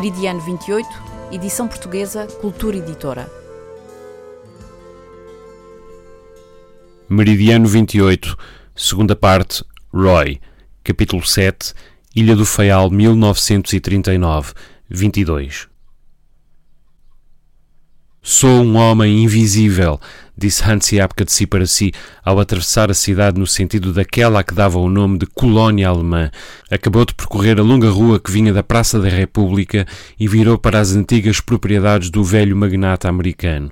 Meridiano 28, edição portuguesa, Cultura Editora. Meridiano 28, segunda parte, Roy, capítulo 7, Ilha do Faial, 1939, 22. Sou um homem invisível, disse Hansi Apka de si para si, ao atravessar a cidade no sentido daquela a que dava o nome de colónia alemã. Acabou de percorrer a longa rua que vinha da Praça da República e virou para as antigas propriedades do velho magnata americano.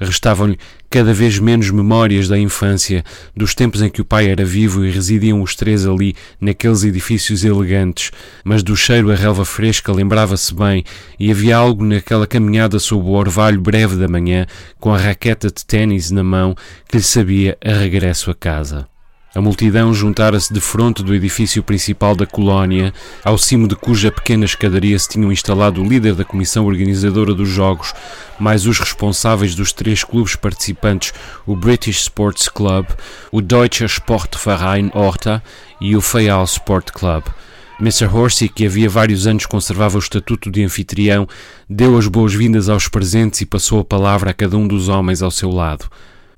Restavam-lhe cada vez menos memórias da infância, dos tempos em que o pai era vivo e residiam os três ali, naqueles edifícios elegantes, mas do cheiro a relva fresca lembrava-se bem, e havia algo naquela caminhada sob o orvalho breve da manhã, com a raqueta de ténis na mão, que lhe sabia a regresso a casa. A multidão juntara-se de fronte do edifício principal da colónia, ao cimo de cuja pequena escadaria se tinham instalado o líder da comissão organizadora dos Jogos, mais os responsáveis dos três clubes participantes, o British Sports Club, o Deutscher Sportverein Horta e o Fayal Sport Club. Mr. Horsey, que havia vários anos conservava o estatuto de anfitrião, deu as boas-vindas aos presentes e passou a palavra a cada um dos homens ao seu lado.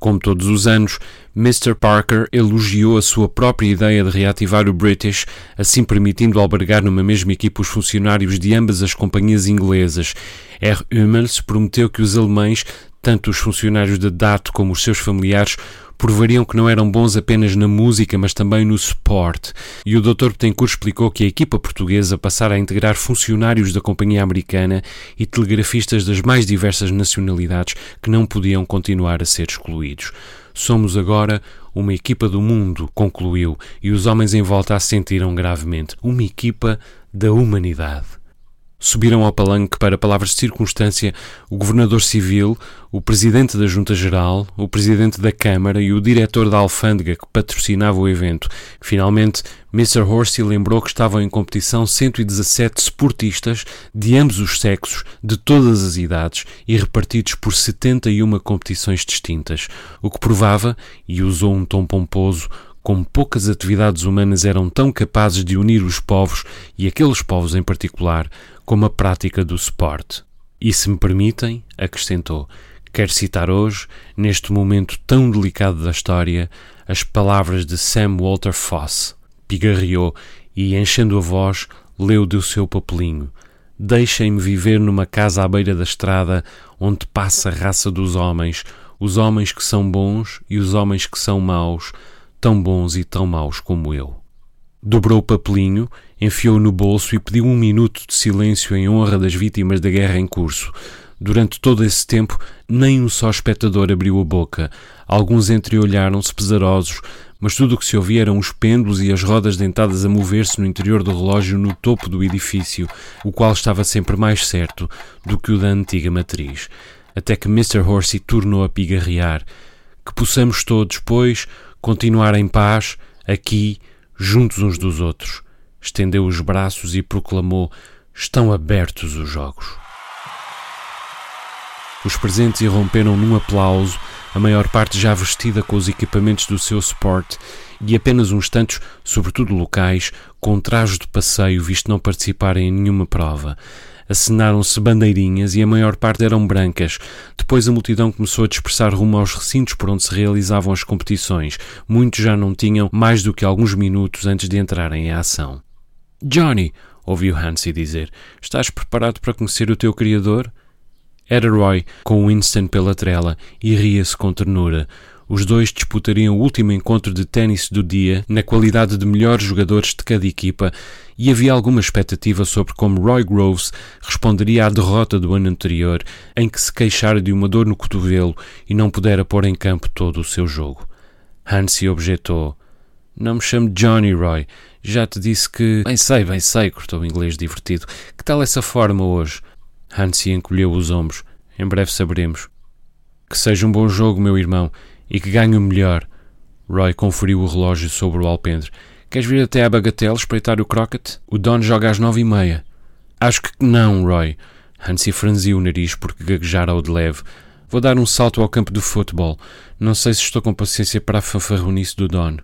Como todos os anos, Mr. Parker elogiou a sua própria ideia de reativar o British, assim permitindo albergar numa mesma equipa os funcionários de ambas as companhias inglesas. R. Hummels prometeu que os alemães, tanto os funcionários da DAT como os seus familiares, provariam que não eram bons apenas na música, mas também no sport. E o Dr. Betancourt explicou que a equipa portuguesa passara a integrar funcionários da companhia americana e telegrafistas das mais diversas nacionalidades que não podiam continuar a ser excluídos. Somos agora uma equipa do mundo, concluiu, e os homens em volta a sentiram gravemente. Uma equipa da humanidade. Subiram ao palanque para palavras de circunstância o governador civil, o presidente da Junta Geral, o presidente da Câmara e o diretor da alfândega que patrocinava o evento. Finalmente, Mr. Horsey lembrou que estavam em competição 117 esportistas de ambos os sexos, de todas as idades e repartidos por 71 competições distintas, o que provava, e usou um tom pomposo, como poucas atividades humanas eram tão capazes de unir os povos, e aqueles povos em particular, como a prática do esporte. E se me permitem, acrescentou, quero citar hoje, neste momento tão delicado da história, as palavras de Sam Walter Foss. Pigarreou e, enchendo a voz, leu do seu papelinho. Deixem-me viver numa casa à beira da estrada onde passa a raça dos homens, os homens que são bons e os homens que são maus, tão bons e tão maus como eu. Dobrou o papelinho, enfiou-o no bolso e pediu um minuto de silêncio em honra das vítimas da guerra em curso. Durante todo esse tempo, nem um só espectador abriu a boca. Alguns entreolharam-se pesarosos, mas tudo o que se ouvia eram os pêndulos e as rodas dentadas a mover-se no interior do relógio no topo do edifício, o qual estava sempre mais certo do que o da antiga matriz. Até que Mr. Horsey tornou a pigarrear. Que possamos todos, pois, continuar em paz, aqui, juntos uns dos outros. Estendeu os braços e proclamou: Estão abertos os jogos. Os presentes irromperam num aplauso, a maior parte já vestida com os equipamentos do seu sport, e apenas uns tantos, sobretudo locais, com traje de passeio, visto não participarem em nenhuma prova. Acenaram-se bandeirinhas e a maior parte eram brancas. Depois a multidão começou a dispersar rumo aos recintos por onde se realizavam as competições. Muitos já não tinham mais do que alguns minutos antes de entrarem em ação. Johnny, ouviu Hansi dizer, estás preparado para conhecer o teu criador? Era Roy, com Winston pela trela, e ria-se com ternura. Os dois disputariam o último encontro de ténis do dia na qualidade de melhores jogadores de cada equipa e havia alguma expectativa sobre como Roy Groves responderia à derrota do ano anterior, em que se queixara de uma dor no cotovelo e não pudera pôr em campo todo o seu jogo. Hansi objetou: Não me chamo Johnny Roy. Já te disse que. Bem sei, bem sei, cortou o inglês divertido. Que tal essa forma hoje? Hansi encolheu os ombros. Em breve saberemos. Que seja um bom jogo, meu irmão e que ganhe o melhor. Roy conferiu o relógio sobre o alpendre. Queres vir até à Bagatelle espreitar o croquet? O Don joga às nove e meia. Acho que não, Roy. Hansi franziu o nariz porque gaguejara ao de leve. Vou dar um salto ao campo do futebol. Não sei se estou com paciência para a fanfarronice do Don.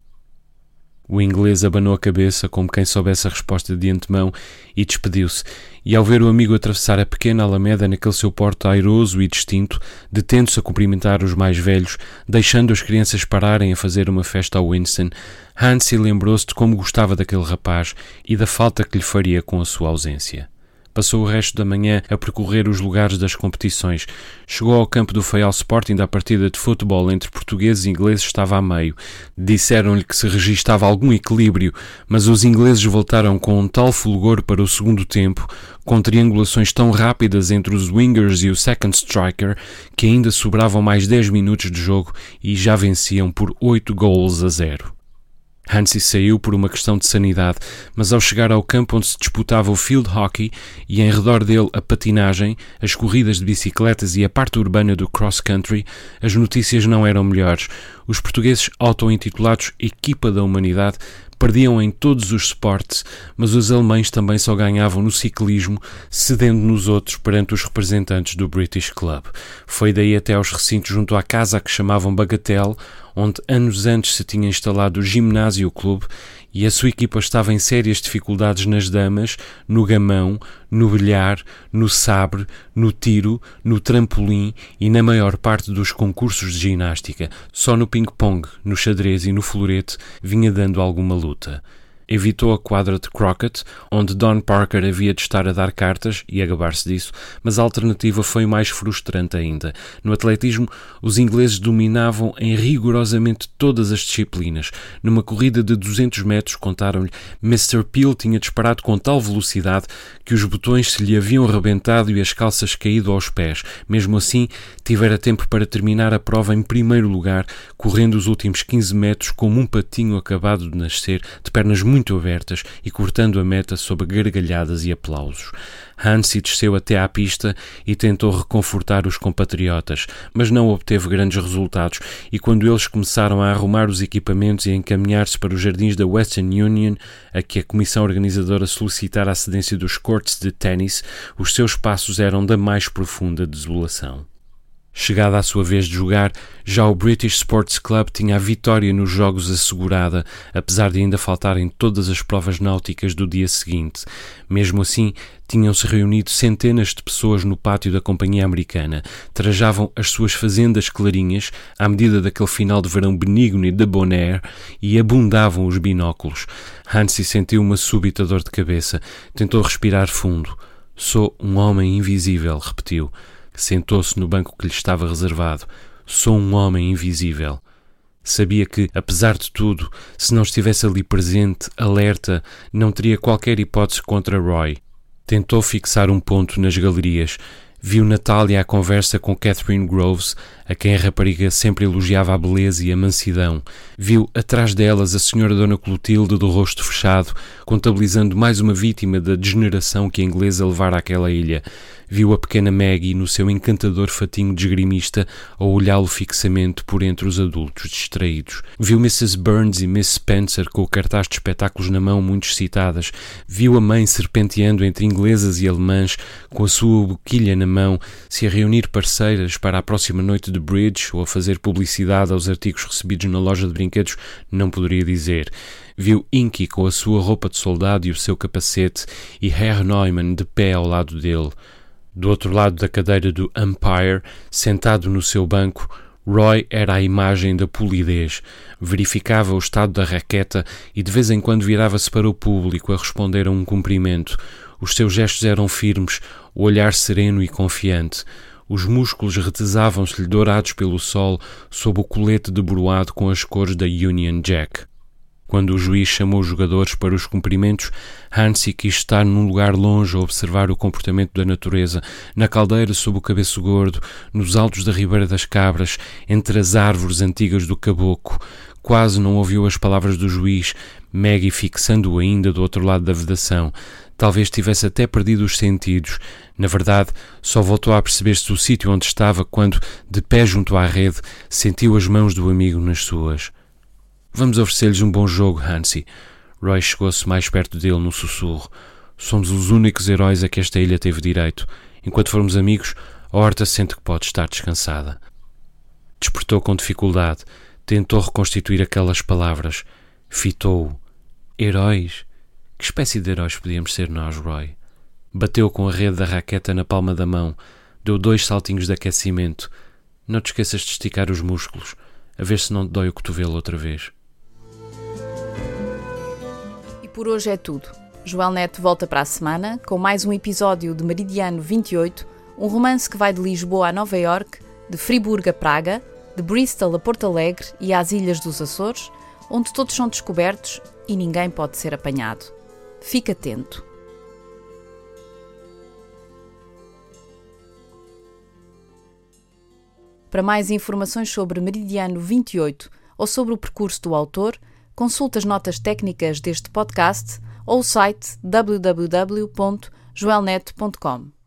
O inglês abanou a cabeça como quem soubesse a resposta de antemão e despediu-se, e ao ver o amigo atravessar a pequena alameda naquele seu porto airoso e distinto, detendo-se a cumprimentar os mais velhos, deixando as crianças pararem a fazer uma festa ao Winston, Hansi lembrou-se de como gostava daquele rapaz e da falta que lhe faria com a sua ausência. Passou o resto da manhã a percorrer os lugares das competições. Chegou ao campo do Feial Sporting da partida de futebol entre portugueses e ingleses estava a meio. Disseram-lhe que se registava algum equilíbrio, mas os ingleses voltaram com um tal fulgor para o segundo tempo, com triangulações tão rápidas entre os wingers e o second striker, que ainda sobravam mais 10 minutos de jogo e já venciam por 8 gols a 0. Hansi saiu por uma questão de sanidade, mas ao chegar ao campo onde se disputava o field hockey e em redor dele a patinagem, as corridas de bicicletas e a parte urbana do cross country, as notícias não eram melhores. Os portugueses auto-intitulados Equipa da Humanidade perdiam em todos os esportes, mas os alemães também só ganhavam no ciclismo, cedendo nos outros perante os representantes do British Club. Foi daí até aos recintos junto à casa que chamavam Bagatelle, onde anos antes se tinha instalado o Ginásio Clube e a sua equipa estava em sérias dificuldades nas damas, no gamão, no bilhar, no sabre, no tiro, no trampolim e na maior parte dos concursos de ginástica. Só no ping-pong, no xadrez e no florete vinha dando alguma luta. Evitou a quadra de croquet, onde Don Parker havia de estar a dar cartas e a gabar-se disso, mas a alternativa foi mais frustrante ainda. No atletismo, os ingleses dominavam em rigorosamente todas as disciplinas. Numa corrida de 200 metros, contaram-lhe, Mr. Peel tinha disparado com tal velocidade que os botões se lhe haviam rebentado e as calças caído aos pés. Mesmo assim, tivera tempo para terminar a prova em primeiro lugar, correndo os últimos 15 metros como um patinho acabado de nascer, de pernas muito muito abertas e cortando a meta sob gargalhadas e aplausos. Hansi desceu até à pista e tentou reconfortar os compatriotas, mas não obteve grandes resultados, e quando eles começaram a arrumar os equipamentos e a encaminhar-se para os jardins da Western Union, a que a comissão organizadora solicitara a cedência dos cortes de ténis, os seus passos eram da mais profunda desolação. Chegada a sua vez de jogar, já o British Sports Club tinha a vitória nos jogos assegurada, apesar de ainda faltarem todas as provas náuticas do dia seguinte. Mesmo assim, tinham-se reunido centenas de pessoas no pátio da companhia americana, trajavam as suas fazendas clarinhas à medida daquele final de verão benigno e de bonaire e abundavam os binóculos. Hansi sentiu uma súbita dor de cabeça, tentou respirar fundo. Sou um homem invisível, repetiu. Sentou-se no banco que lhe estava reservado. Sou um homem invisível. Sabia que, apesar de tudo, se não estivesse ali presente, alerta, não teria qualquer hipótese contra Roy. Tentou fixar um ponto nas galerias, Viu Natália à conversa com Catherine Groves, a quem a rapariga sempre elogiava a beleza e a mansidão. Viu atrás delas a senhora Dona Clotilde do rosto fechado, contabilizando mais uma vítima da degeneração que a inglesa levara àquela ilha. Viu a pequena Maggie no seu encantador fatinho de esgrimista a olhá-lo fixamente por entre os adultos distraídos. Viu Mrs. Burns e Miss Spencer com o cartaz de espetáculos na mão muito excitadas. Viu a mãe serpenteando entre inglesas e alemãs com a sua boquilha na mão, se a reunir parceiras para a próxima noite de bridge ou a fazer publicidade aos artigos recebidos na loja de brinquedos, não poderia dizer. Viu Inky com a sua roupa de soldado e o seu capacete e Herr Neumann de pé ao lado dele. Do outro lado da cadeira do Empire, sentado no seu banco, Roy era a imagem da polidez. Verificava o estado da raqueta e de vez em quando virava-se para o público a responder a um cumprimento. Os seus gestos eram firmes, o olhar sereno e confiante. Os músculos retesavam-se-lhe dourados pelo sol sob o colete de broado com as cores da Union Jack. Quando o juiz chamou os jogadores para os cumprimentos, Hansi quis estar num lugar longe a observar o comportamento da natureza, na caldeira sob o cabeço gordo, nos altos da Ribeira das Cabras, entre as árvores antigas do Caboco. Quase não ouviu as palavras do juiz, Maggie fixando-o ainda do outro lado da vedação. Talvez tivesse até perdido os sentidos. Na verdade, só voltou a perceber-se do sítio onde estava quando, de pé junto à rede, sentiu as mãos do amigo nas suas. Vamos oferecer-lhes um bom jogo, Hansi. Roy chegou-se mais perto dele num sussurro. Somos os únicos heróis a que esta ilha teve direito. Enquanto formos amigos, a horta sente que pode estar descansada. Despertou com dificuldade. Tentou reconstituir aquelas palavras. Fitou-o. Heróis? Que espécie de heróis podíamos ser nós, Roy? Bateu com a rede da raqueta na palma da mão. Deu dois saltinhos de aquecimento. Não te esqueças de esticar os músculos, a ver se não te dói o cotovelo outra vez. por hoje é tudo. Joel Neto volta para a semana com mais um episódio de Meridiano 28, um romance que vai de Lisboa a Nova York, de Friburgo a Praga, de Bristol a Porto Alegre e às Ilhas dos Açores, onde todos são descobertos e ninguém pode ser apanhado. Fique atento. Para mais informações sobre Meridiano 28 ou sobre o percurso do autor, consulte as notas técnicas deste podcast ou o site www.joelnet.com.